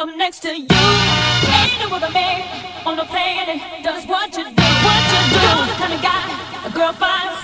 up next to you. Ain't no other man on the planet does what you do. What you do. You're the kind of guy a girl finds.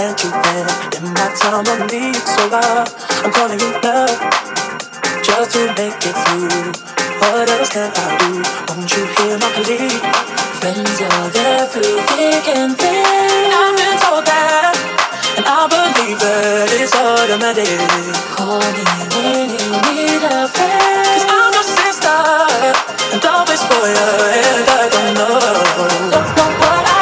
and you when in my time of need so loud. I'm calling you love just to make it through. What else can I do? Won't you hear my plea? Friends are there through thick and thin. I've been told that, and I believe that it's automatic. Call me when you need a friend. Cause I'm your sister, and always for you, and I don't know. Don't know what I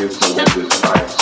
gives no end its.